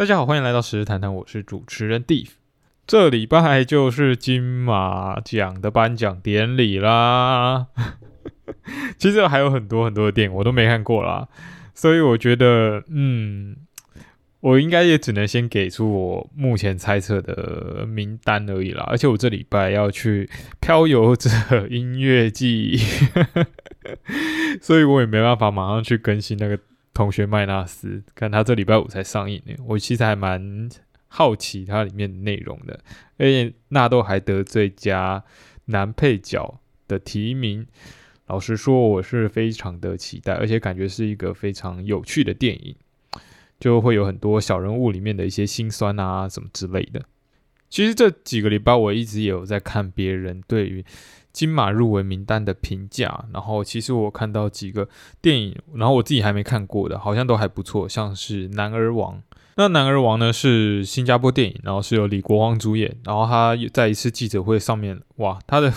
大家好，欢迎来到实时谈谈，我是主持人 d e v 这礼拜就是金马奖的颁奖典礼啦。其实还有很多很多的电影我都没看过啦，所以我觉得，嗯，我应该也只能先给出我目前猜测的名单而已啦。而且我这礼拜要去漂游者音乐季，所以我也没办法马上去更新那个。同学麦纳斯，看他这礼拜五才上映呢，我其实还蛮好奇它里面内容的。而且纳豆还得最佳男配角的提名，老实说，我是非常的期待，而且感觉是一个非常有趣的电影，就会有很多小人物里面的一些心酸啊什么之类的。其实这几个礼拜我一直也有在看别人对于。金马入围名单的评价，然后其实我看到几个电影，然后我自己还没看过的，好像都还不错，像是《男儿王》。那《男儿王》呢是新加坡电影，然后是由李国煌主演，然后他在一次记者会上面，哇，他的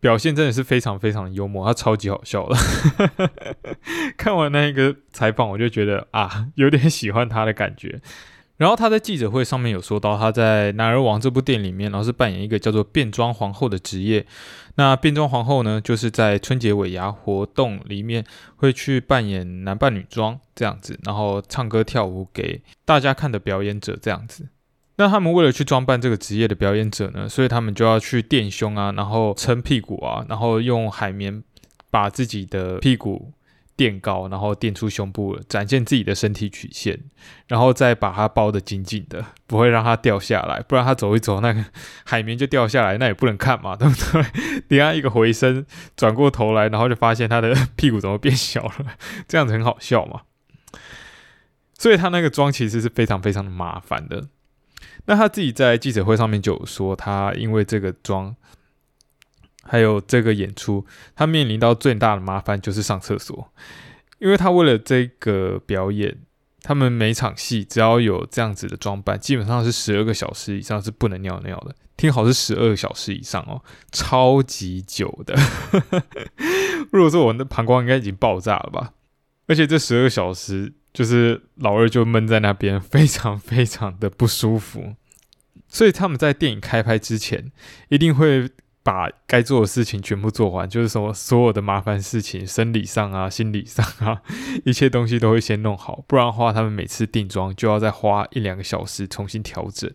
表现真的是非常非常幽默，他超级好笑的。看完那一个采访，我就觉得啊，有点喜欢他的感觉。然后他在记者会上面有说到，他在《男儿王》这部电影里面，然后是扮演一个叫做变装皇后的职业。那变装皇后呢，就是在春节尾牙活动里面会去扮演男扮女装这样子，然后唱歌跳舞给大家看的表演者这样子。那他们为了去装扮这个职业的表演者呢，所以他们就要去垫胸啊，然后撑屁股啊，然后用海绵把自己的屁股。垫高，然后垫出胸部，展现自己的身体曲线，然后再把它包得紧紧的，不会让它掉下来，不然它走一走，那个海绵就掉下来，那也不能看嘛，对不对？等下一个回身，转过头来，然后就发现他的屁股怎么变小了，这样子很好笑嘛。所以他那个妆其实是非常非常的麻烦的。那他自己在记者会上面就有说，他因为这个妆。还有这个演出，他面临到最大的麻烦就是上厕所，因为他为了这个表演，他们每场戏只要有这样子的装扮，基本上是十二个小时以上是不能尿尿的。听好是十二个小时以上哦，超级久的。如果说我的膀胱应该已经爆炸了吧？而且这十二小时，就是老二就闷在那边，非常非常的不舒服。所以他们在电影开拍之前，一定会。把该做的事情全部做完，就是说所有的麻烦事情，生理上啊、心理上啊，一切东西都会先弄好，不然的话，他们每次定妆就要再花一两个小时重新调整，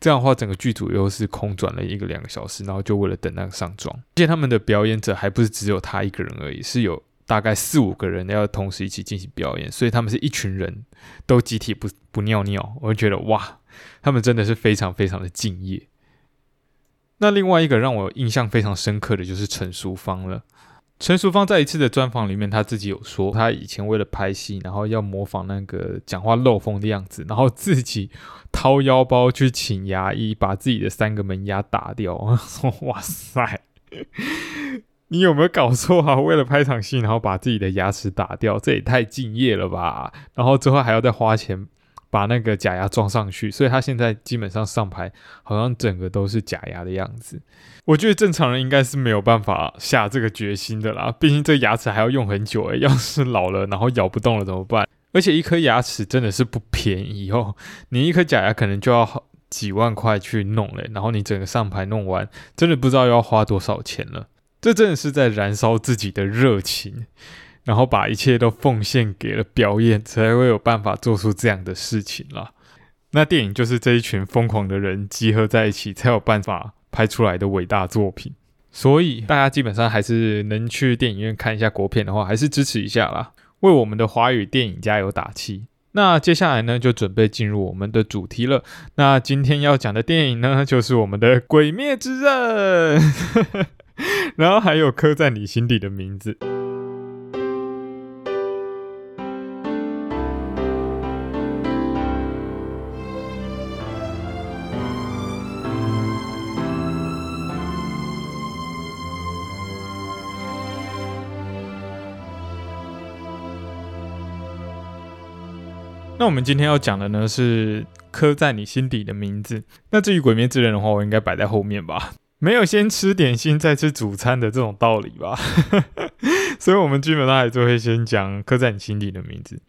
这样的话，整个剧组又是空转了一个两个小时，然后就为了等那个上妆。而且他们的表演者还不是只有他一个人而已，是有大概四五个人要同时一起进行表演，所以他们是一群人都集体不不尿尿，我就觉得哇，他们真的是非常非常的敬业。那另外一个让我印象非常深刻的就是陈淑芳了。陈淑芳在一次的专访里面，他自己有说，他以前为了拍戏，然后要模仿那个讲话漏风的样子，然后自己掏腰包去请牙医，把自己的三个门牙打掉。哇塞，你有没有搞错啊？为了拍场戏，然后把自己的牙齿打掉，这也太敬业了吧？然后之后还要再花钱。把那个假牙装上去，所以他现在基本上上牌好像整个都是假牙的样子。我觉得正常人应该是没有办法下这个决心的啦，毕竟这牙齿还要用很久诶，要是老了然后咬不动了怎么办？而且一颗牙齿真的是不便宜哦，你一颗假牙可能就要几万块去弄嘞，然后你整个上牌弄完，真的不知道要花多少钱了。这真的是在燃烧自己的热情。然后把一切都奉献给了表演，才会有办法做出这样的事情啦。那电影就是这一群疯狂的人集合在一起，才有办法拍出来的伟大作品。所以大家基本上还是能去电影院看一下国片的话，还是支持一下啦，为我们的华语电影加油打气。那接下来呢，就准备进入我们的主题了。那今天要讲的电影呢，就是我们的《鬼灭之刃》，然后还有刻在你心底的名字。那我们今天要讲的呢是刻在你心底的名字。那至于鬼灭之刃的话，我应该摆在后面吧，没有先吃点心再吃主餐的这种道理吧。所以我们基本上还是会先讲刻在你心底的名字。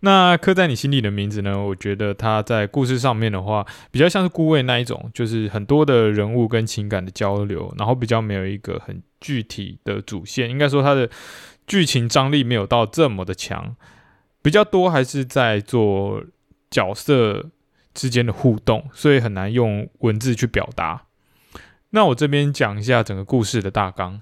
那刻在你心底的名字呢？我觉得它在故事上面的话，比较像是顾问那一种，就是很多的人物跟情感的交流，然后比较没有一个很具体的主线。应该说它的剧情张力没有到这么的强，比较多还是在做角色之间的互动，所以很难用文字去表达。那我这边讲一下整个故事的大纲。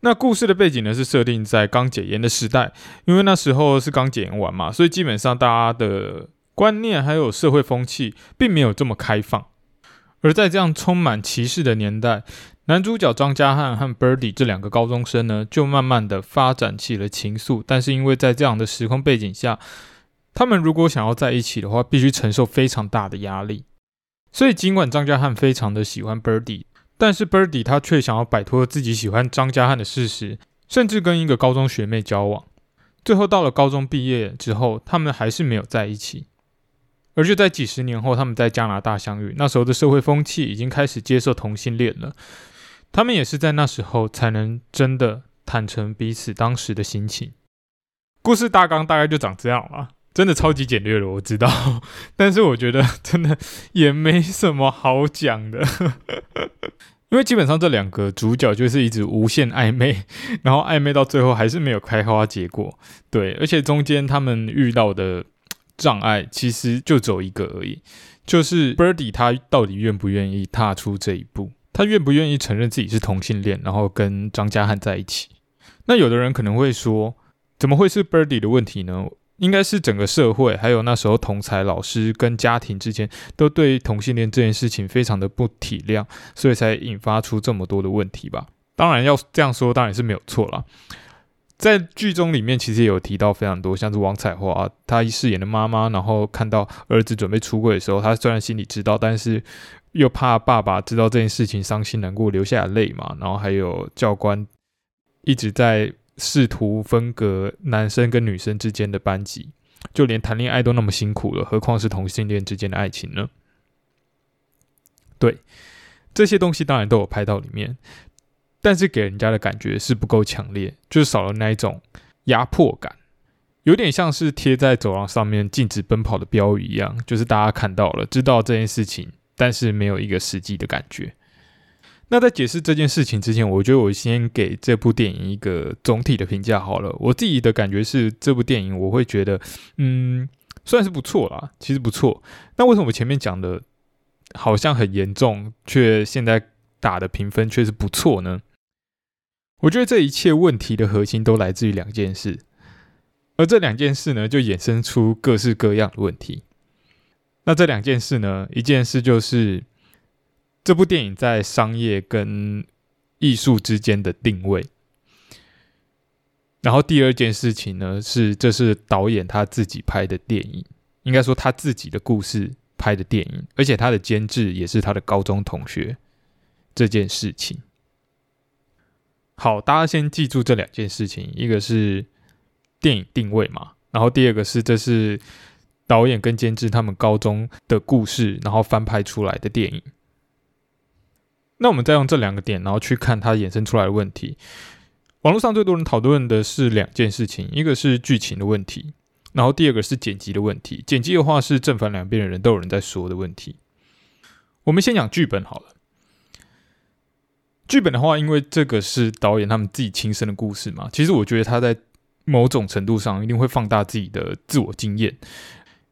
那故事的背景呢，是设定在刚解严的时代，因为那时候是刚解严完嘛，所以基本上大家的观念还有社会风气并没有这么开放。而在这样充满歧视的年代，男主角张家汉和 Birdy 这两个高中生呢，就慢慢的发展起了情愫。但是因为在这样的时空背景下，他们如果想要在一起的话，必须承受非常大的压力。所以尽管张家汉非常的喜欢 Birdy。但是 Birdy 他却想要摆脱自己喜欢张家汉的事实，甚至跟一个高中学妹交往。最后到了高中毕业之后，他们还是没有在一起。而就在几十年后，他们在加拿大相遇。那时候的社会风气已经开始接受同性恋了。他们也是在那时候才能真的坦诚彼此当时的心情。故事大纲大概就长这样了，真的超级简略了，我知道。但是我觉得真的也没什么好讲的。因为基本上这两个主角就是一直无限暧昧，然后暧昧到最后还是没有开花结果。对，而且中间他们遇到的障碍其实就走一个而已，就是 Birdy 他到底愿不愿意踏出这一步，他愿不愿意承认自己是同性恋，然后跟张家汉在一起。那有的人可能会说，怎么会是 Birdy 的问题呢？应该是整个社会，还有那时候同才老师跟家庭之间，都对同性恋这件事情非常的不体谅，所以才引发出这么多的问题吧。当然要这样说，当然是没有错啦。在剧中里面，其实也有提到非常多，像是王彩华她饰演的妈妈，然后看到儿子准备出柜的时候，她虽然心里知道，但是又怕爸爸知道这件事情伤心难过，流下泪嘛。然后还有教官一直在。试图分隔男生跟女生之间的班级，就连谈恋爱都那么辛苦了，何况是同性恋之间的爱情呢？对，这些东西当然都有拍到里面，但是给人家的感觉是不够强烈，就少了那一种压迫感，有点像是贴在走廊上面禁止奔跑的标语一样，就是大家看到了，知道这件事情，但是没有一个实际的感觉。那在解释这件事情之前，我觉得我先给这部电影一个总体的评价好了。我自己的感觉是，这部电影我会觉得，嗯，算是不错啦，其实不错。那为什么我前面讲的好像很严重，却现在打的评分却是不错呢？我觉得这一切问题的核心都来自于两件事，而这两件事呢，就衍生出各式各样的问题。那这两件事呢，一件事就是。这部电影在商业跟艺术之间的定位，然后第二件事情呢是，这是导演他自己拍的电影，应该说他自己的故事拍的电影，而且他的监制也是他的高中同学。这件事情，好，大家先记住这两件事情，一个是电影定位嘛，然后第二个是这是导演跟监制他们高中的故事，然后翻拍出来的电影。那我们再用这两个点，然后去看它衍生出来的问题。网络上最多人讨论的是两件事情，一个是剧情的问题，然后第二个是剪辑的问题。剪辑的话是正反两边的人都有人在说的问题。我们先讲剧本好了。剧本的话，因为这个是导演他们自己亲身的故事嘛，其实我觉得他在某种程度上一定会放大自己的自我经验。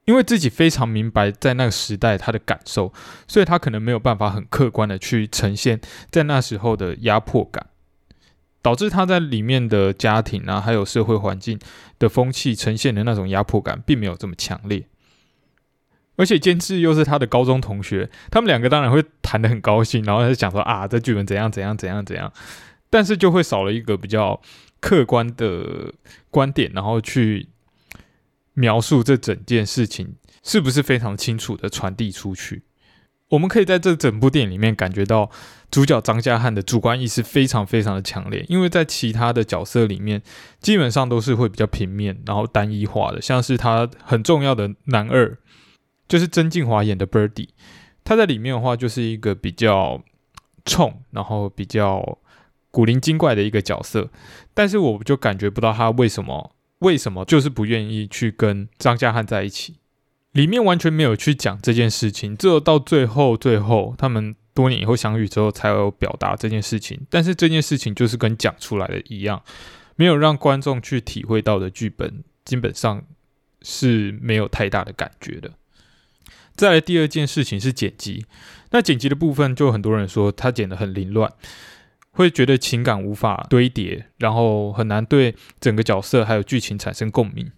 因为自己非常明白在那个时代他的感受，所以他可能没有办法很客观的去呈现在那时候的压迫感，导致他在里面的家庭啊，还有社会环境的风气呈现的那种压迫感，并没有这么强烈。而且监制又是他的高中同学，他们两个当然会谈的很高兴，然后就讲说啊，这剧本怎样怎样怎样怎样，但是就会少了一个比较客观的观点，然后去。描述这整件事情是不是非常清楚的传递出去？我们可以在这整部电影里面感觉到主角张家汉的主观意识非常非常的强烈，因为在其他的角色里面基本上都是会比较平面，然后单一化的，像是他很重要的男二就是曾静华演的 Birdy，他在里面的话就是一个比较冲，然后比较。古灵精怪的一个角色，但是我就感觉不到他为什么为什么就是不愿意去跟张家汉在一起，里面完全没有去讲这件事情，只有到最后最后他们多年以后相遇之后才有表达这件事情，但是这件事情就是跟讲出来的一样，没有让观众去体会到的剧本，基本上是没有太大的感觉的。再来第二件事情是剪辑，那剪辑的部分就很多人说他剪得很凌乱，会觉得情感无法堆叠，然后很难对整个角色还有剧情产生共鸣，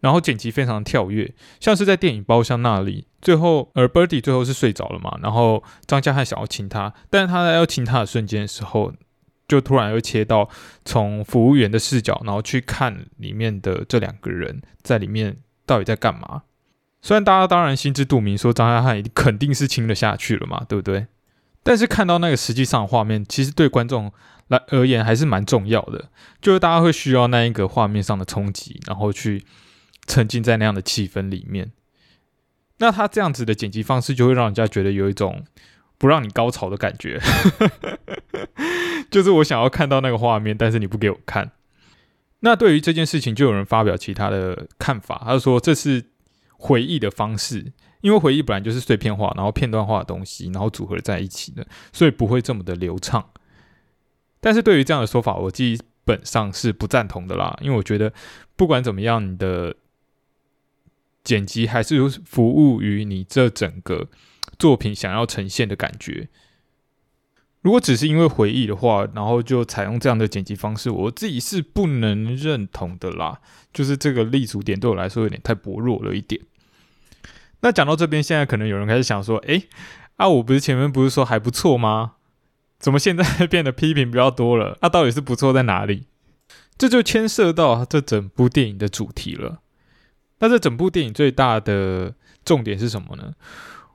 然后剪辑非常跳跃，像是在电影包厢那里，最后而 Birdy 最后是睡着了嘛，然后张家汉想要亲他，但是他在要亲他的瞬间的时候，就突然又切到从服务员的视角，然后去看里面的这两个人在里面到底在干嘛。虽然大家当然心知肚明，说张家汉肯定是亲了下去了嘛，对不对？但是看到那个实际上画面，其实对观众来而言还是蛮重要的，就是大家会需要那一个画面上的冲击，然后去沉浸在那样的气氛里面。那他这样子的剪辑方式，就会让人家觉得有一种不让你高潮的感觉，就是我想要看到那个画面，但是你不给我看。那对于这件事情，就有人发表其他的看法，他说这是。回忆的方式，因为回忆本来就是碎片化，然后片段化的东西，然后组合在一起的，所以不会这么的流畅。但是对于这样的说法，我基本上是不赞同的啦，因为我觉得不管怎么样，你的剪辑还是服务于你这整个作品想要呈现的感觉。如果只是因为回忆的话，然后就采用这样的剪辑方式，我自己是不能认同的啦。就是这个立足点对我来说有点太薄弱了一点。那讲到这边，现在可能有人开始想说：“诶，啊，我不是前面不是说还不错吗？怎么现在变得批评比较多了？那到底是不错在哪里？”这就牵涉到这整部电影的主题了。那这整部电影最大的重点是什么呢？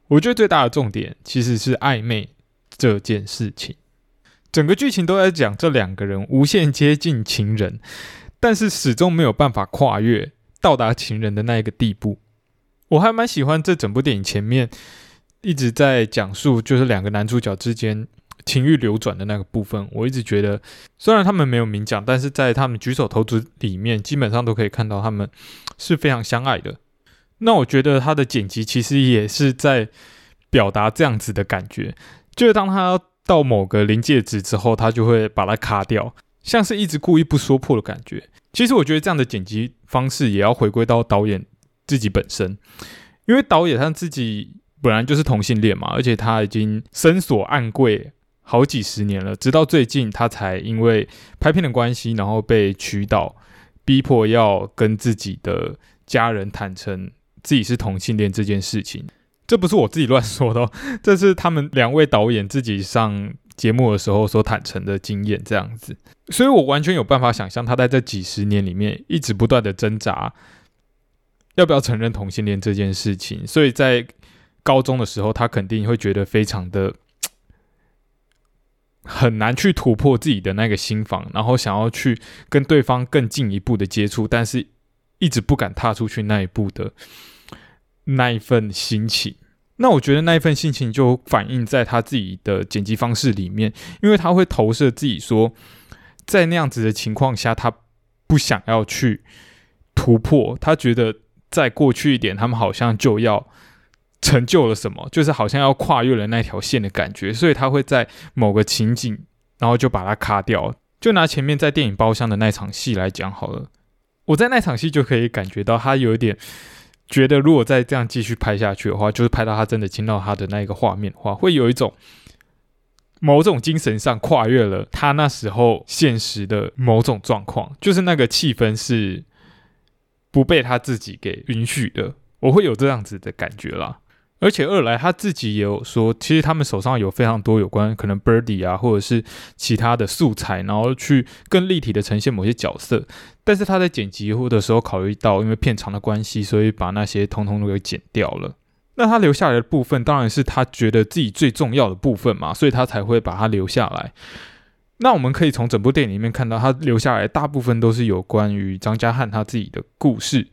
我觉得最大的重点其实是暧昧。这件事情，整个剧情都在讲这两个人无限接近情人，但是始终没有办法跨越到达情人的那一个地步。我还蛮喜欢这整部电影前面一直在讲述，就是两个男主角之间情欲流转的那个部分。我一直觉得，虽然他们没有明讲，但是在他们举手投足里面，基本上都可以看到他们是非常相爱的。那我觉得他的剪辑其实也是在表达这样子的感觉。就是当他到某个临界值之后，他就会把它卡掉，像是一直故意不说破的感觉。其实我觉得这样的剪辑方式也要回归到导演自己本身，因为导演他自己本来就是同性恋嘛，而且他已经深锁暗柜好几十年了，直到最近他才因为拍片的关系，然后被渠导逼迫要跟自己的家人坦诚自己是同性恋这件事情。这不是我自己乱说的，这是他们两位导演自己上节目的时候所坦诚的经验，这样子，所以我完全有办法想象他在这几十年里面一直不断的挣扎，要不要承认同性恋这件事情。所以在高中的时候，他肯定会觉得非常的 很难去突破自己的那个心房，然后想要去跟对方更进一步的接触，但是一直不敢踏出去那一步的 那一份心情。那我觉得那一份心情就反映在他自己的剪辑方式里面，因为他会投射自己说，在那样子的情况下，他不想要去突破，他觉得再过去一点，他们好像就要成就了什么，就是好像要跨越了那条线的感觉，所以他会在某个情景，然后就把它卡掉。就拿前面在电影包厢的那场戏来讲好了，我在那场戏就可以感觉到他有一点。觉得如果再这样继续拍下去的话，就是拍到他真的亲到他的那一个画面的话，会有一种某种精神上跨越了他那时候现实的某种状况，就是那个气氛是不被他自己给允许的，我会有这样子的感觉啦。而且二来他自己也有说，其实他们手上有非常多有关可能 Birdy 啊，或者是其他的素材，然后去更立体的呈现某些角色。但是他在剪辑或的时候考虑到，因为片长的关系，所以把那些通通都给剪掉了。那他留下来的部分，当然是他觉得自己最重要的部分嘛，所以他才会把它留下来。那我们可以从整部电影里面看到，他留下来大部分都是有关于张家汉他自己的故事。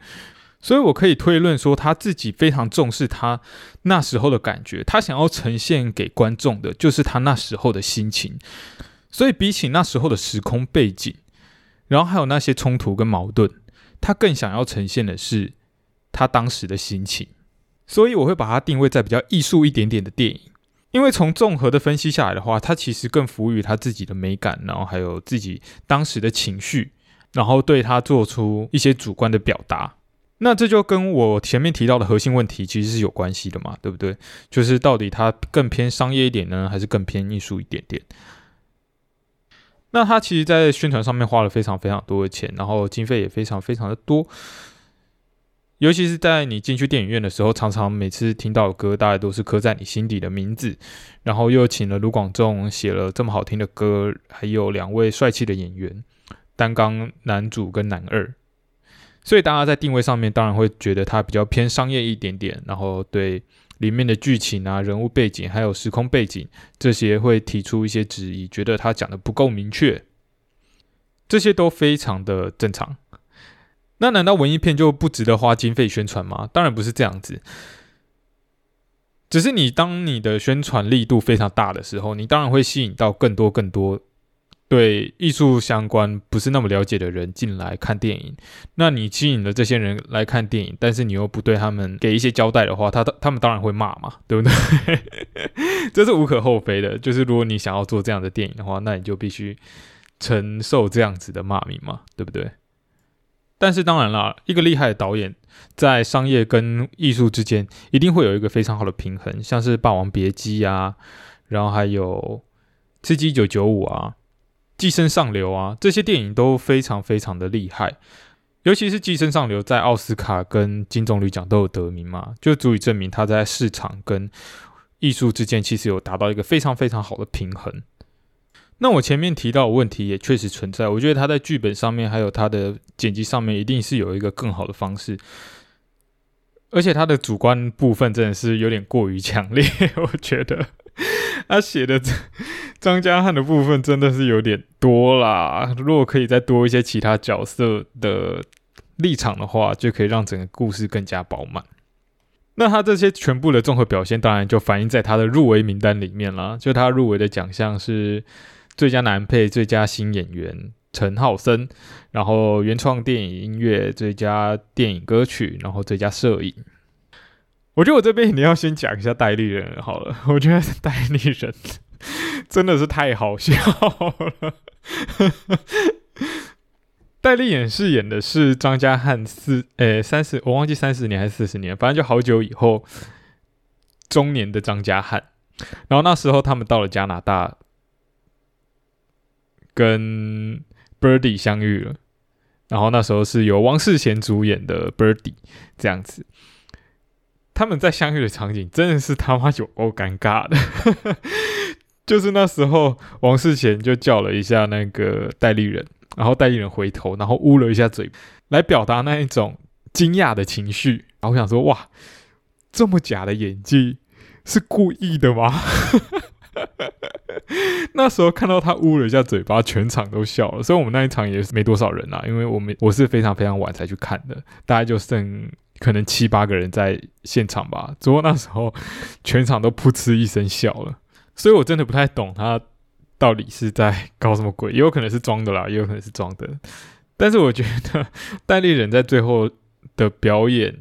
所以，我可以推论说，他自己非常重视他那时候的感觉，他想要呈现给观众的，就是他那时候的心情。所以比起那时候的时空背景，然后还有那些冲突跟矛盾，他更想要呈现的是他当时的心情。所以我会把它定位在比较艺术一点点的电影，因为从综合的分析下来的话，它其实更服务于他自己的美感，然后还有自己当时的情绪，然后对他做出一些主观的表达。那这就跟我前面提到的核心问题其实是有关系的嘛，对不对？就是到底它更偏商业一点呢，还是更偏艺术一点点？那他其实，在宣传上面花了非常非常多的钱，然后经费也非常非常的多。尤其是在你进去电影院的时候，常常每次听到的歌，大概都是刻在你心底的名字。然后又请了卢广仲写了这么好听的歌，还有两位帅气的演员担纲男主跟男二。所以大家在定位上面当然会觉得它比较偏商业一点点，然后对里面的剧情啊、人物背景还有时空背景这些会提出一些质疑，觉得他讲的不够明确，这些都非常的正常。那难道文艺片就不值得花经费宣传吗？当然不是这样子，只是你当你的宣传力度非常大的时候，你当然会吸引到更多更多。对艺术相关不是那么了解的人进来看电影，那你吸引了这些人来看电影，但是你又不对他们给一些交代的话，他他们当然会骂嘛，对不对？这是无可厚非的。就是如果你想要做这样的电影的话，那你就必须承受这样子的骂名嘛，对不对？但是当然啦，一个厉害的导演在商业跟艺术之间一定会有一个非常好的平衡，像是《霸王别姬》啊，然后还有《刺激一九九五》啊。寄生上流啊，这些电影都非常非常的厉害，尤其是寄生上流在奥斯卡跟金棕榈奖都有得名嘛，就足以证明他在市场跟艺术之间其实有达到一个非常非常好的平衡。那我前面提到的问题也确实存在，我觉得他在剧本上面还有他的剪辑上面一定是有一个更好的方式，而且他的主观部分真的是有点过于强烈，我觉得。他写的张家汉的部分真的是有点多啦，如果可以再多一些其他角色的立场的话，就可以让整个故事更加饱满。那他这些全部的综合表现，当然就反映在他的入围名单里面了。就他入围的奖项是最佳男配、最佳新演员陈浩森，然后原创电影音乐、最佳电影歌曲，然后最佳摄影。我觉得我这边一定要先讲一下戴立人好了。我觉得戴立人真的是太好笑了。戴立演饰演的是张家汉四诶三十，我忘记三十年还是四十年，反正就好久以后中年的张家汉。然后那时候他们到了加拿大，跟 Birdy 相遇了。然后那时候是由王世贤主演的 Birdy 这样子。他们在相遇的场景真的是他妈有够尴尬的，就是那时候王世贤就叫了一下那个戴立人，然后戴立人回头，然后捂了一下嘴，来表达那一种惊讶的情绪。然后我想说，哇，这么假的演技是故意的吗？那时候看到他捂了一下嘴巴，全场都笑了。所以我们那一场也是没多少人啊，因为我们我是非常非常晚才去看的，大概就剩。可能七八个人在现场吧，不过那时候全场都噗嗤一声笑了，所以我真的不太懂他到底是在搞什么鬼，也有可能是装的啦，也有可能是装的。但是我觉得 戴立人在最后的表演，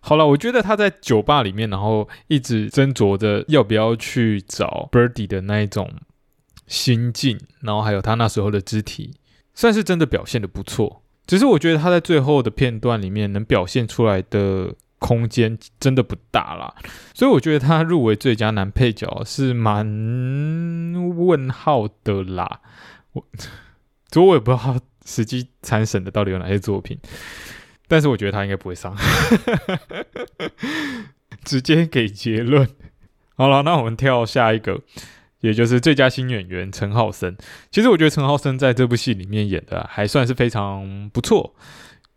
好了，我觉得他在酒吧里面，然后一直斟酌着要不要去找 Birdy 的那一种心境，然后还有他那时候的肢体，算是真的表现的不错。只是我觉得他在最后的片段里面能表现出来的空间真的不大啦，所以我觉得他入围最佳男配角是蛮问号的啦。我，所以我也不知道实际参审的到底有哪些作品，但是我觉得他应该不会上，直接给结论。好了，那我们跳下一个。也就是最佳新演员陈浩森，其实我觉得陈浩森在这部戏里面演的还算是非常不错，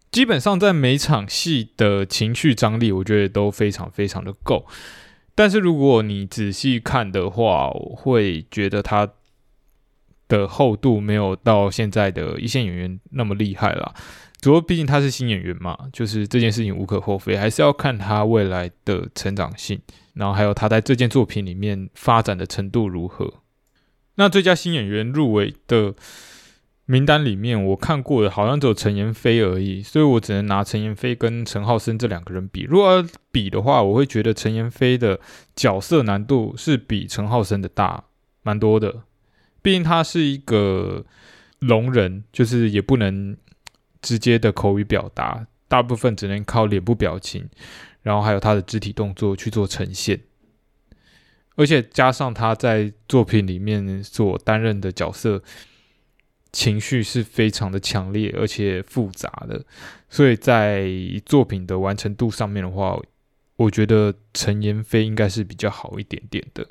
基本上在每场戏的情绪张力，我觉得都非常非常的够。但是如果你仔细看的话，我会觉得他的厚度没有到现在的一线演员那么厉害了。主要毕竟他是新演员嘛，就是这件事情无可厚非，还是要看他未来的成长性。然后还有他在这件作品里面发展的程度如何？那最佳新演员入围的名单里面，我看过的好像只有陈妍霏而已，所以我只能拿陈妍霏跟陈浩森这两个人比。如果要比的话，我会觉得陈妍霏的角色难度是比陈浩森的大蛮多的，毕竟他是一个聋人，就是也不能直接的口语表达，大部分只能靠脸部表情，然后还有他的肢体动作去做呈现。而且加上他在作品里面所担任的角色，情绪是非常的强烈而且复杂的，所以在作品的完成度上面的话，我觉得陈妍霏应该是比较好一点点的。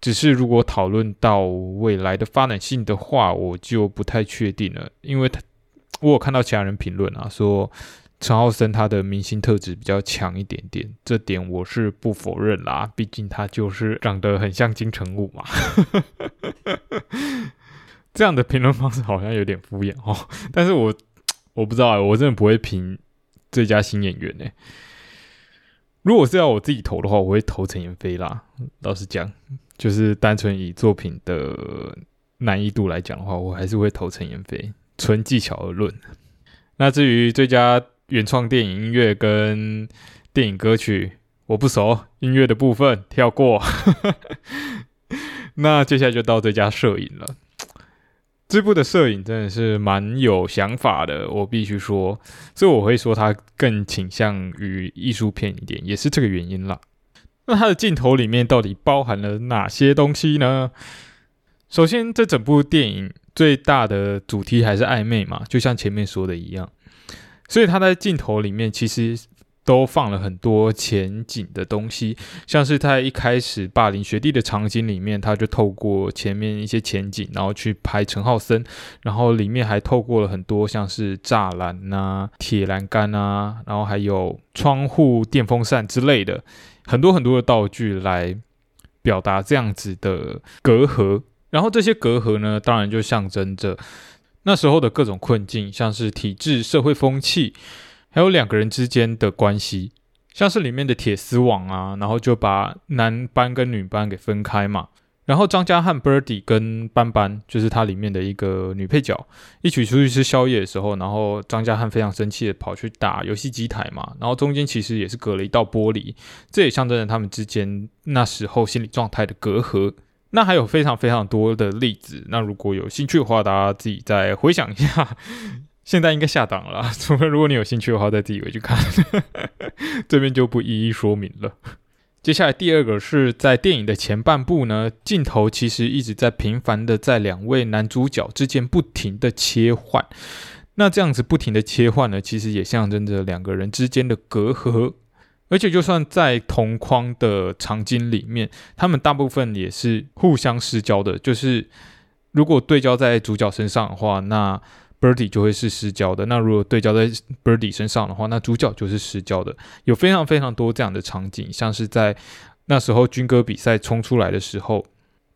只是如果讨论到未来的发展性的话，我就不太确定了，因为他我有看到其他人评论啊说。陈浩森他的明星特质比较强一点点，这点我是不否认啦。毕竟他就是长得很像金城武嘛。这样的评论方式好像有点敷衍哦。但是我我不知道，我真的不会评最佳新演员呢。如果是要我自己投的话，我会投陈妍霏啦。老实讲，就是单纯以作品的难易度来讲的话，我还是会投陈妍霏。纯技巧而论，那至于最佳。原创电影音乐跟电影歌曲我不熟，音乐的部分跳过。那接下来就到最佳摄影了。这部的摄影真的是蛮有想法的，我必须说，所以我会说它更倾向于艺术片一点，也是这个原因啦。那它的镜头里面到底包含了哪些东西呢？首先，这整部电影最大的主题还是暧昧嘛，就像前面说的一样。所以他在镜头里面其实都放了很多前景的东西，像是在一开始霸凌学弟的场景里面，他就透过前面一些前景，然后去拍陈浩森，然后里面还透过了很多像是栅栏呐、铁栏杆啊，然后还有窗户、电风扇之类的很多很多的道具来表达这样子的隔阂，然后这些隔阂呢，当然就象征着。那时候的各种困境，像是体制、社会风气，还有两个人之间的关系，像是里面的铁丝网啊，然后就把男班跟女班给分开嘛。然后张家汉、Birdy 跟班班，就是它里面的一个女配角，一起出去吃宵夜的时候，然后张家汉非常生气的跑去打游戏机台嘛。然后中间其实也是隔了一道玻璃，这也象征着他们之间那时候心理状态的隔阂。那还有非常非常多的例子，那如果有兴趣的话，大家自己再回想一下。现在应该下档了，除非如果你有兴趣的话，再自己回去看，这边就不一一说明了。接下来第二个是在电影的前半部呢，镜头其实一直在频繁的在两位男主角之间不停的切换。那这样子不停的切换呢，其实也象征着两个人之间的隔阂。而且，就算在同框的场景里面，他们大部分也是互相失焦的。就是如果对焦在主角身上的话，那 Birdy 就会是失焦的；那如果对焦在 Birdy 身上的话，那主角就是失焦的。有非常非常多这样的场景，像是在那时候军歌比赛冲出来的时候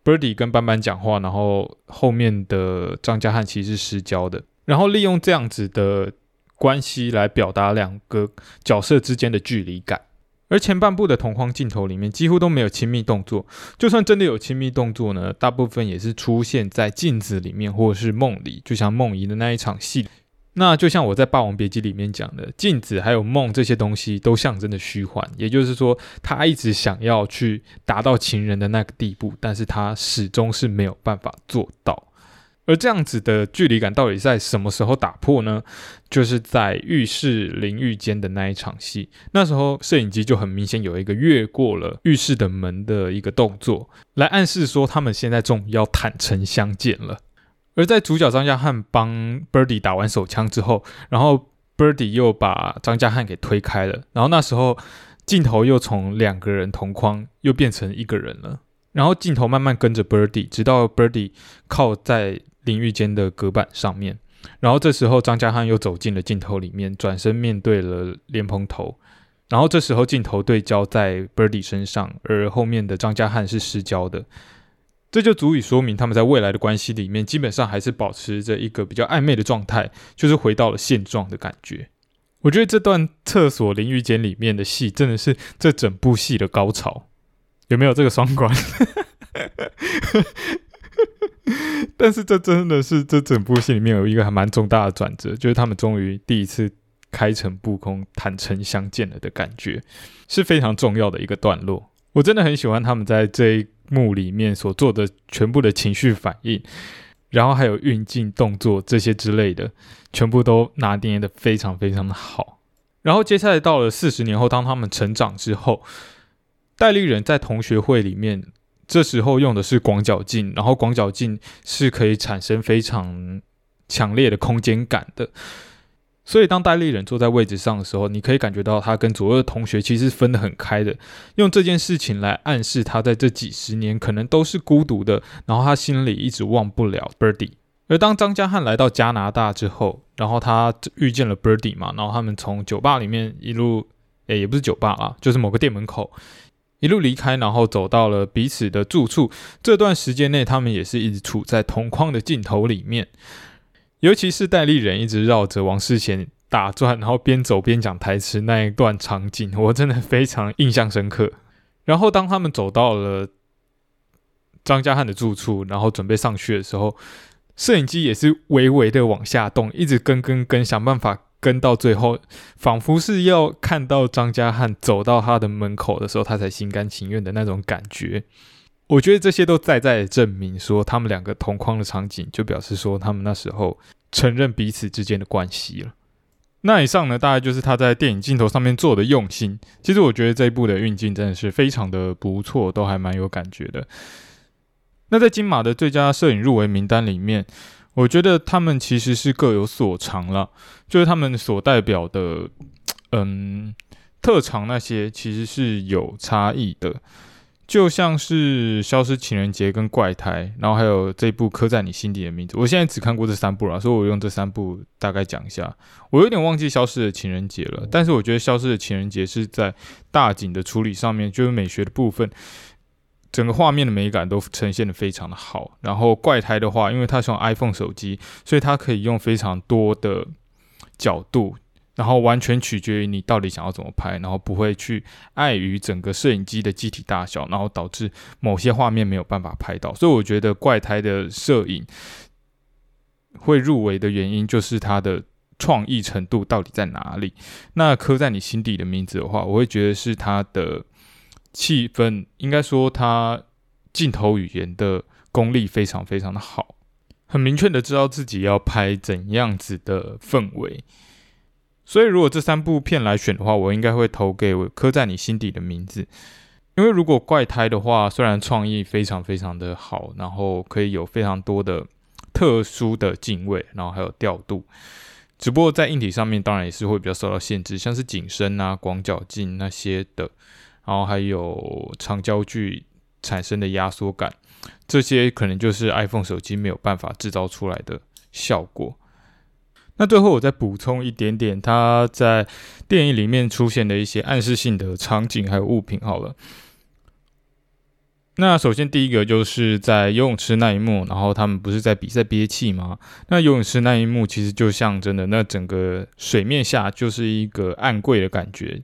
，Birdy 跟班班讲话，然后后面的张家汉其实是失焦的，然后利用这样子的。关系来表达两个角色之间的距离感，而前半部的同框镜头里面几乎都没有亲密动作，就算真的有亲密动作呢，大部分也是出现在镜子里面或者是梦里，就像梦遗的那一场戏。那就像我在《霸王别姬》里面讲的，镜子还有梦这些东西都象征着虚幻，也就是说，他一直想要去达到情人的那个地步，但是他始终是没有办法做到。而这样子的距离感到底在什么时候打破呢？就是在浴室淋浴间的那一场戏，那时候摄影机就很明显有一个越过了浴室的门的一个动作，来暗示说他们现在终于要坦诚相见了。而在主角张家汉帮 Birdy 打完手枪之后，然后 Birdy 又把张家汉给推开了，然后那时候镜头又从两个人同框又变成一个人了，然后镜头慢慢跟着 Birdy，直到 Birdy 靠在。淋浴间的隔板上面，然后这时候张家汉又走进了镜头里面，转身面对了莲蓬头，然后这时候镜头对焦在 Birdy 身上，而后面的张家汉是失焦的，这就足以说明他们在未来的关系里面，基本上还是保持着一个比较暧昧的状态，就是回到了现状的感觉。我觉得这段厕所淋浴间里面的戏，真的是这整部戏的高潮，有没有这个双关？但是这真的是这整部戏里面有一个还蛮重大的转折，就是他们终于第一次开诚布公、坦诚相见了的感觉，是非常重要的一个段落。我真的很喜欢他们在这一幕里面所做的全部的情绪反应，然后还有运镜动作这些之类的，全部都拿捏的非常非常的好。然后接下来到了四十年后，当他们成长之后，戴立人在同学会里面。这时候用的是广角镜，然后广角镜是可以产生非常强烈的空间感的。所以当戴立人坐在位置上的时候，你可以感觉到他跟左右的同学其实分得很开的，用这件事情来暗示他在这几十年可能都是孤独的，然后他心里一直忘不了 Birdy。而当张家汉来到加拿大之后，然后他遇见了 Birdy 嘛，然后他们从酒吧里面一路，诶，也不是酒吧啊，就是某个店门口。一路离开，然后走到了彼此的住处。这段时间内，他们也是一直处在同框的镜头里面。尤其是戴立人一直绕着王世贤打转，然后边走边讲台词那一段场景，我真的非常印象深刻。然后当他们走到了张家汉的住处，然后准备上去的时候，摄影机也是微微的往下动，一直跟跟跟，想办法。跟到最后，仿佛是要看到张家汉走到他的门口的时候，他才心甘情愿的那种感觉。我觉得这些都在在证明说，他们两个同框的场景，就表示说他们那时候承认彼此之间的关系了。那以上呢，大概就是他在电影镜头上面做的用心。其实我觉得这一部的运镜真的是非常的不错，都还蛮有感觉的。那在金马的最佳摄影入围名单里面。我觉得他们其实是各有所长了，就是他们所代表的，嗯，特长那些其实是有差异的。就像是《消失情人节》跟《怪胎》，然后还有这部《刻在你心底的名字》。我现在只看过这三部了，所以我用这三部大概讲一下。我有点忘记《消失的情人节》了，但是我觉得《消失的情人节》是在大景的处理上面，就是美学的部分。整个画面的美感都呈现的非常的好，然后怪胎的话，因为它是用 iPhone 手机，所以它可以用非常多的角度，然后完全取决于你到底想要怎么拍，然后不会去碍于整个摄影机的机体大小，然后导致某些画面没有办法拍到。所以我觉得怪胎的摄影会入围的原因，就是它的创意程度到底在哪里。那刻在你心底的名字的话，我会觉得是它的。气氛应该说，他镜头语言的功力非常非常的好，很明确的知道自己要拍怎样子的氛围。所以，如果这三部片来选的话，我应该会投给我《刻在你心底的名字》，因为如果怪胎的话，虽然创意非常非常的好，然后可以有非常多的特殊的镜位，然后还有调度，只不过在硬体上面，当然也是会比较受到限制，像是景深啊、广角镜那些的。然后还有长焦距产生的压缩感，这些可能就是 iPhone 手机没有办法制造出来的效果。那最后我再补充一点点，它在电影里面出现的一些暗示性的场景还有物品。好了，那首先第一个就是在游泳池那一幕，然后他们不是在比赛憋气吗？那游泳池那一幕其实就象征的那整个水面下就是一个暗柜的感觉。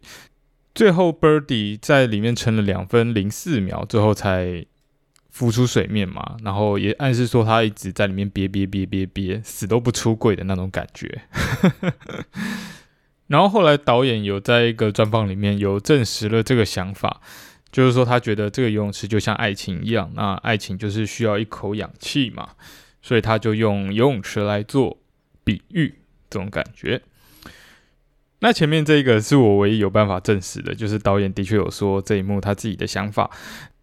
最后，Birdy 在里面撑了两分零四秒，最后才浮出水面嘛。然后也暗示说他一直在里面憋憋憋憋憋，死都不出柜的那种感觉。然后后来导演有在一个专访里面有证实了这个想法，就是说他觉得这个游泳池就像爱情一样，那爱情就是需要一口氧气嘛，所以他就用游泳池来做比喻，这种感觉。那前面这个是我唯一有办法证实的，就是导演的确有说这一幕他自己的想法。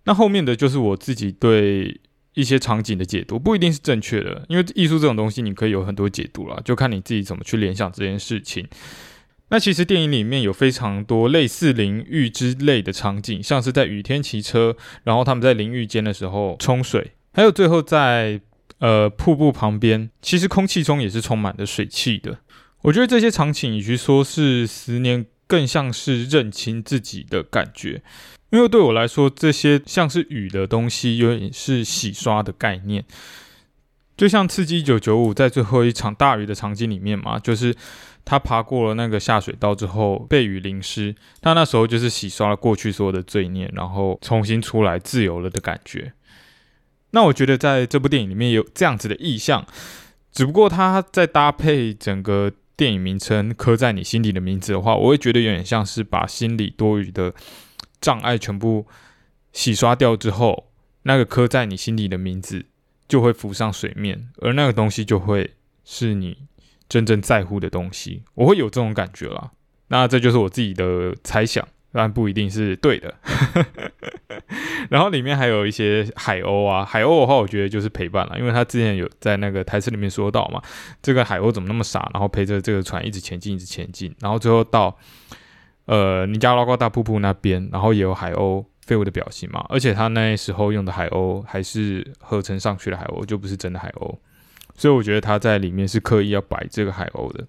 那后面的就是我自己对一些场景的解读，不一定是正确的，因为艺术这种东西你可以有很多解读啦，就看你自己怎么去联想这件事情。那其实电影里面有非常多类似淋浴之类的场景，像是在雨天骑车，然后他们在淋浴间的时候冲水，还有最后在呃瀑布旁边，其实空气中也是充满了水汽的。我觉得这些场景，与其说是思念，更像是认清自己的感觉。因为对我来说，这些像是雨的东西，有点是洗刷的概念。就像《刺激一九九五》在最后一场大雨的场景里面嘛，就是他爬过了那个下水道之后，被雨淋湿，他那时候就是洗刷了过去所有的罪孽，然后重新出来自由了的感觉。那我觉得在这部电影里面有这样子的意象，只不过它在搭配整个电影名称“刻在你心底的名字”的话，我会觉得有点像是把心里多余的障碍全部洗刷掉之后，那个刻在你心底的名字就会浮上水面，而那个东西就会是你真正在乎的东西。我会有这种感觉啦。那这就是我自己的猜想。但不一定是对的。然后里面还有一些海鸥啊，海鸥的话，我觉得就是陪伴了，因为他之前有在那个台词里面说到嘛，这个海鸥怎么那么傻，然后陪着这个船一直前进，一直前进，然后最后到呃尼加拉瓜大瀑布那边，然后也有海鸥飞舞的表情嘛，而且他那时候用的海鸥还是合成上去的海鸥，就不是真的海鸥，所以我觉得他在里面是刻意要摆这个海鸥的，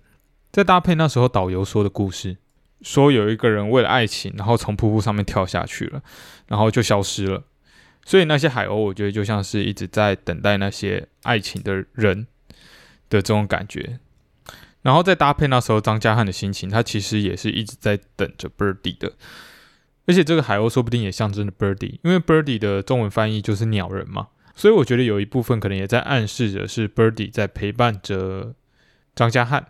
再搭配那时候导游说的故事。说有一个人为了爱情，然后从瀑布上面跳下去了，然后就消失了。所以那些海鸥，我觉得就像是一直在等待那些爱情的人的这种感觉。然后再搭配那时候张家汉的心情，他其实也是一直在等着 Birdy 的。而且这个海鸥说不定也象征着 Birdy，因为 Birdy 的中文翻译就是鸟人嘛。所以我觉得有一部分可能也在暗示着是 Birdy 在陪伴着张家汉。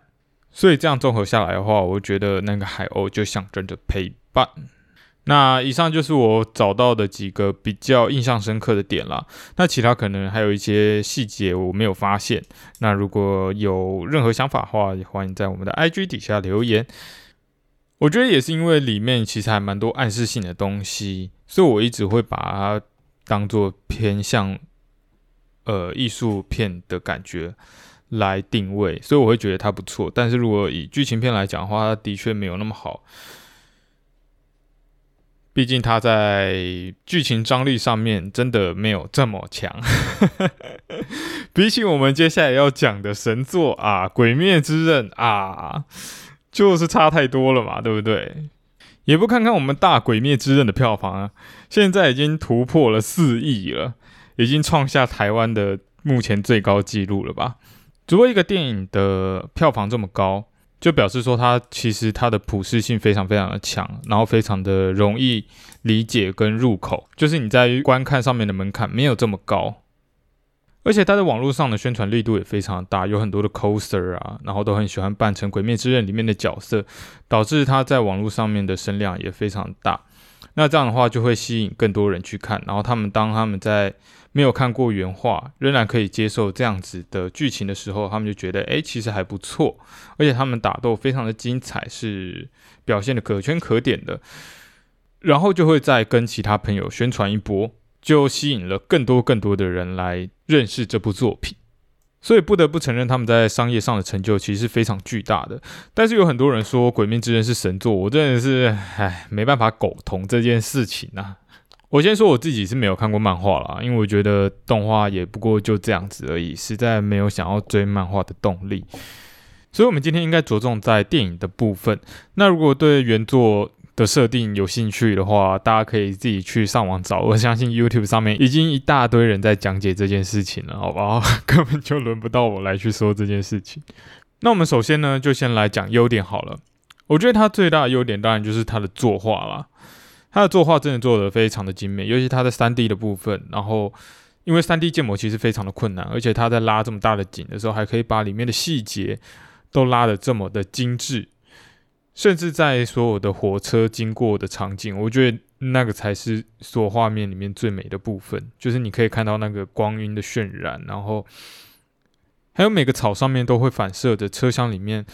所以这样综合下来的话，我觉得那个海鸥就象征着陪伴。那以上就是我找到的几个比较印象深刻的点啦。那其他可能还有一些细节我没有发现。那如果有任何想法的话，也欢迎在我们的 IG 底下留言。我觉得也是因为里面其实还蛮多暗示性的东西，所以我一直会把它当做偏向呃艺术片的感觉。来定位，所以我会觉得它不错。但是如果以剧情片来讲的话，它的确没有那么好。毕竟它在剧情张力上面真的没有这么强。比起我们接下来要讲的神作啊，《鬼灭之刃》啊，就是差太多了嘛，对不对？也不看看我们大《鬼灭之刃》的票房啊，现在已经突破了四亿了，已经创下台湾的目前最高纪录了吧？如果一个电影的票房这么高，就表示说它其实它的普适性非常非常的强，然后非常的容易理解跟入口，就是你在观看上面的门槛没有这么高，而且它在网络上的宣传力度也非常大，有很多的 coser 啊，然后都很喜欢扮成《鬼灭之刃》里面的角色，导致它在网络上面的声量也非常大。那这样的话就会吸引更多人去看，然后他们当他们在没有看过原画，仍然可以接受这样子的剧情的时候，他们就觉得哎，其实还不错，而且他们打斗非常的精彩，是表现的可圈可点的，然后就会再跟其他朋友宣传一波，就吸引了更多更多的人来认识这部作品。所以不得不承认，他们在商业上的成就其实是非常巨大的。但是有很多人说《鬼灭之刃》是神作，我真的是唉没办法苟同这件事情啊。我先说我自己是没有看过漫画啦，因为我觉得动画也不过就这样子而已，实在没有想要追漫画的动力。所以，我们今天应该着重在电影的部分。那如果对原作，的设定有兴趣的话，大家可以自己去上网找。我相信 YouTube 上面已经一大堆人在讲解这件事情了，好不好？根本就轮不到我来去说这件事情。那我们首先呢，就先来讲优点好了。我觉得它最大的优点当然就是它的作画啦。他的作画真的做得非常的精美，尤其它在三 D 的部分。然后，因为三 D 建模其实非常的困难，而且它在拉这么大的景的时候，还可以把里面的细节都拉得这么的精致。甚至在所有的火车经过的场景，我觉得那个才是所画面里面最美的部分。就是你可以看到那个光晕的渲染，然后还有每个草上面都会反射着车厢里面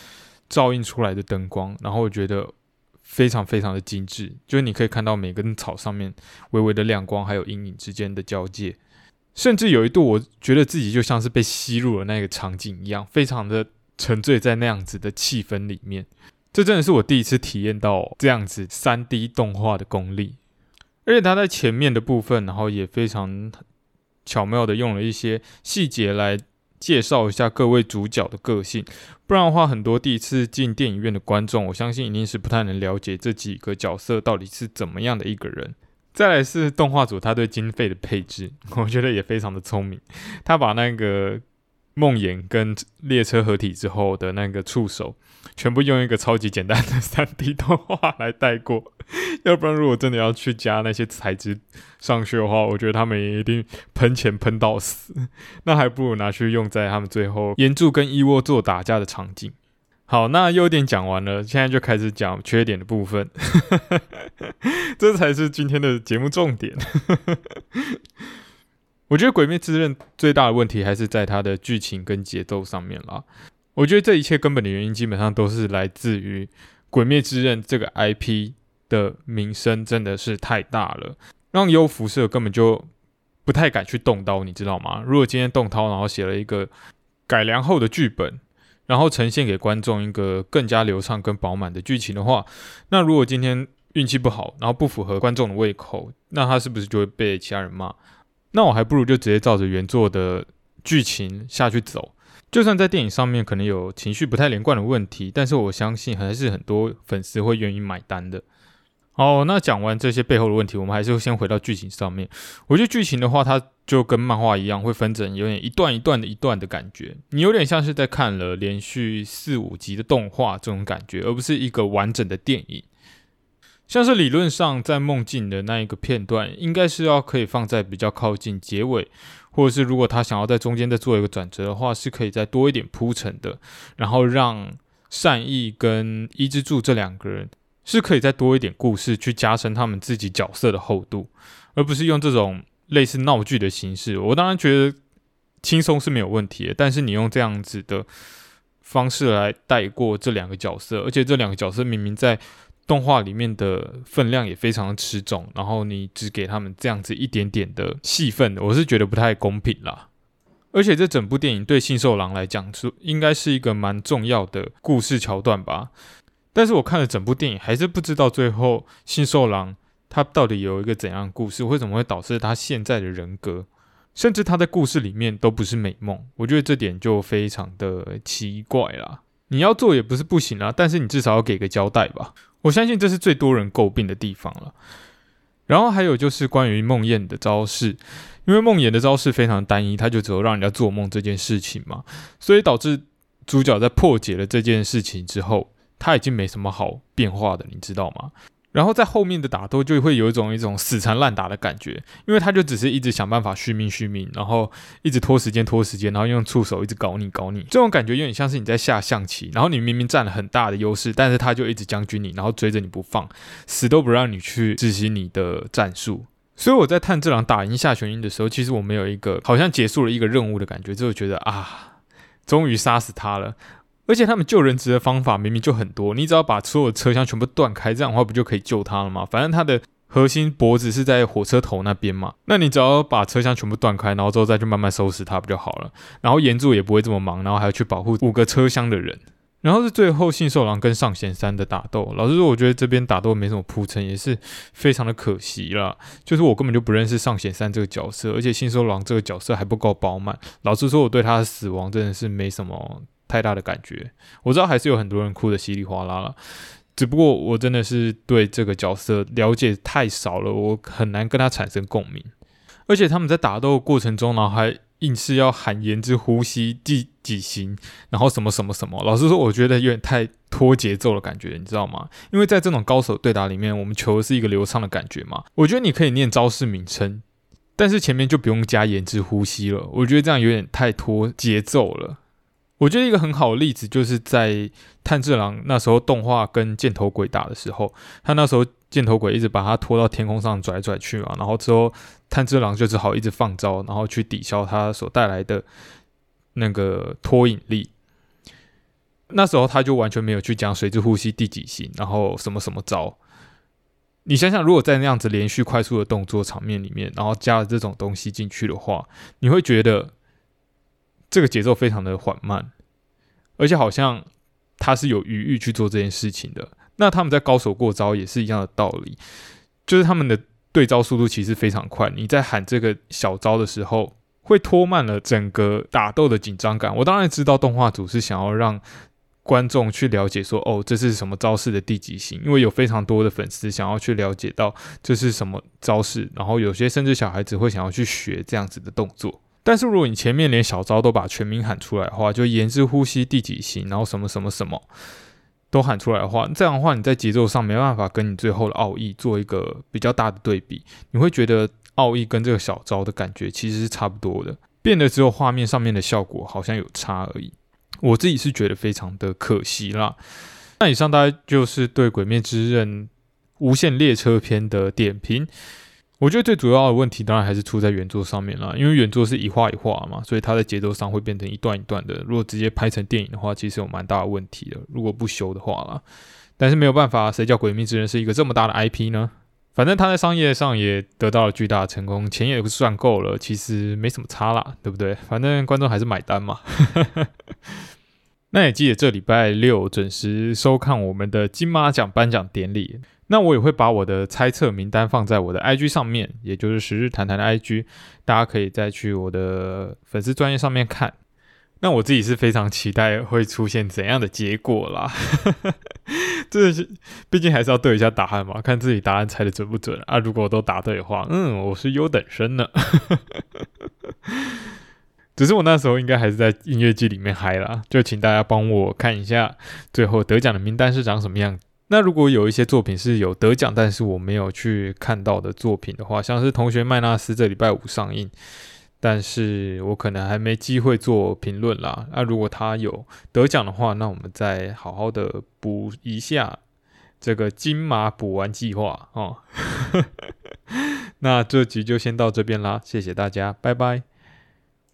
照映出来的灯光，然后我觉得非常非常的精致。就是你可以看到每根草上面微微的亮光，还有阴影之间的交界。甚至有一度，我觉得自己就像是被吸入了那个场景一样，非常的沉醉在那样子的气氛里面。这真的是我第一次体验到这样子三 D 动画的功力，而且它在前面的部分，然后也非常巧妙的用了一些细节来介绍一下各位主角的个性，不然的话，很多第一次进电影院的观众，我相信一定是不太能了解这几个角色到底是怎么样的一个人。再来是动画组他对经费的配置，我觉得也非常的聪明，他把那个。梦魇跟列车合体之后的那个触手，全部用一个超级简单的三 D 动画来带过。要不然，如果真的要去加那些材质上去的话，我觉得他们也一定喷钱喷到死。那还不如拿去用在他们最后岩柱跟伊沃做打架的场景。好，那优点讲完了，现在就开始讲缺点的部分。这才是今天的节目重点。我觉得《鬼灭之刃》最大的问题还是在它的剧情跟节奏上面啦。我觉得这一切根本的原因基本上都是来自于《鬼灭之刃》这个 IP 的名声真的是太大了，让优辐射根本就不太敢去动刀，你知道吗？如果今天动刀，然后写了一个改良后的剧本，然后呈现给观众一个更加流畅、跟饱满的剧情的话，那如果今天运气不好，然后不符合观众的胃口，那他是不是就会被其他人骂？那我还不如就直接照着原作的剧情下去走，就算在电影上面可能有情绪不太连贯的问题，但是我相信还是很多粉丝会愿意买单的。好，那讲完这些背后的问题，我们还是先回到剧情上面。我觉得剧情的话，它就跟漫画一样，会分成有点一段一段的一段的感觉，你有点像是在看了连续四五集的动画这种感觉，而不是一个完整的电影。像是理论上在梦境的那一个片段，应该是要可以放在比较靠近结尾，或者是如果他想要在中间再做一个转折的话，是可以再多一点铺陈的，然后让善意跟伊之助这两个人是可以再多一点故事去加深他们自己角色的厚度，而不是用这种类似闹剧的形式。我当然觉得轻松是没有问题的，但是你用这样子的方式来带过这两个角色，而且这两个角色明明在。动画里面的分量也非常的吃重，然后你只给他们这样子一点点的戏份，我是觉得不太公平啦。而且这整部电影对信兽狼来讲是应该是一个蛮重要的故事桥段吧。但是我看了整部电影，还是不知道最后信兽狼他到底有一个怎样的故事，为什么会导致他现在的人格，甚至他在故事里面都不是美梦。我觉得这点就非常的奇怪啦。你要做也不是不行啊，但是你至少要给个交代吧。我相信这是最多人诟病的地方了。然后还有就是关于梦魇的招式，因为梦魇的招式非常单一，它就只有让人家做梦这件事情嘛，所以导致主角在破解了这件事情之后，他已经没什么好变化的，你知道吗？然后在后面的打斗就会有一种一种死缠烂打的感觉，因为他就只是一直想办法续命续命，然后一直拖时间拖时间，然后用触手一直搞你搞你，这种感觉有点像是你在下象棋，然后你明明占了很大的优势，但是他就一直将军你，然后追着你不放，死都不让你去执行你的战术。所以我在探这郎打赢下玄鹰的时候，其实我没有一个好像结束了一个任务的感觉，就觉得啊，终于杀死他了。而且他们救人质的方法明明就很多，你只要把所有车厢全部断开，这样的话不就可以救他了吗？反正他的核心脖子是在火车头那边嘛，那你只要把车厢全部断开，然后之后再去慢慢收拾他不就好了？然后岩柱也不会这么忙，然后还要去保护五个车厢的人。然后是最后信兽狼跟上弦三的打斗，老实说，我觉得这边打斗没什么铺陈，也是非常的可惜啦。就是我根本就不认识上弦三这个角色，而且信兽狼这个角色还不够饱满。老实说，我对他的死亡真的是没什么。太大的感觉，我知道还是有很多人哭的稀里哗啦了，只不过我真的是对这个角色了解太少了，我很难跟他产生共鸣。而且他们在打斗过程中呢，还硬是要喊言之呼吸第几行，然后什么什么什么。老实说，我觉得有点太拖节奏的感觉，你知道吗？因为在这种高手对打里面，我们求的是一个流畅的感觉嘛。我觉得你可以念招式名称，但是前面就不用加言之呼吸了。我觉得这样有点太拖节奏了。我觉得一个很好的例子，就是在炭治郎那时候动画跟箭头鬼打的时候，他那时候箭头鬼一直把他拖到天空上拽拽去嘛，然后之后炭治郎就只好一直放招，然后去抵消他所带来的那个拖引力。那时候他就完全没有去讲水之呼吸第几型，然后什么什么招。你想想，如果在那样子连续快速的动作场面里面，然后加了这种东西进去的话，你会觉得。这个节奏非常的缓慢，而且好像他是有余裕去做这件事情的。那他们在高手过招也是一样的道理，就是他们的对招速度其实非常快。你在喊这个小招的时候，会拖慢了整个打斗的紧张感。我当然知道动画组是想要让观众去了解说，哦，这是什么招式的第几型，因为有非常多的粉丝想要去了解到这是什么招式，然后有些甚至小孩子会想要去学这样子的动作。但是如果你前面连小招都把全名喊出来的话，就言之呼吸第几型，然后什么什么什么都喊出来的话，这样的话你在节奏上没办法跟你最后的奥义做一个比较大的对比，你会觉得奥义跟这个小招的感觉其实是差不多的，变得只有画面上面的效果好像有差而已。我自己是觉得非常的可惜啦。那以上大概就是对《鬼灭之刃》无限列车篇的点评。我觉得最主要的问题当然还是出在原作上面啦，因为原作是一画一画嘛，所以它的节奏上会变成一段一段的。如果直接拍成电影的话，其实有蛮大的问题的。如果不修的话啦，但是没有办法，谁叫《鬼灭之刃》是一个这么大的 IP 呢？反正他在商业上也得到了巨大的成功，钱也赚够了，其实没什么差啦，对不对？反正观众还是买单嘛。那也记得这礼拜六准时收看我们的金马奖颁奖典礼。那我也会把我的猜测名单放在我的 IG 上面，也就是十日谈谈的 IG，大家可以再去我的粉丝专业上面看。那我自己是非常期待会出现怎样的结果啦，哈哈这是毕竟还是要对一下答案嘛，看自己答案猜的准不准啊。如果都答对的话，嗯，我是优等生呢。只是我那时候应该还是在音乐剧里面嗨啦，就请大家帮我看一下最后得奖的名单是长什么样子。那如果有一些作品是有得奖，但是我没有去看到的作品的话，像是《同学麦纳斯》这礼拜五上映，但是我可能还没机会做评论啦。那如果他有得奖的话，那我们再好好的补一下这个金马补完计划哦。那这集就先到这边啦，谢谢大家，拜拜。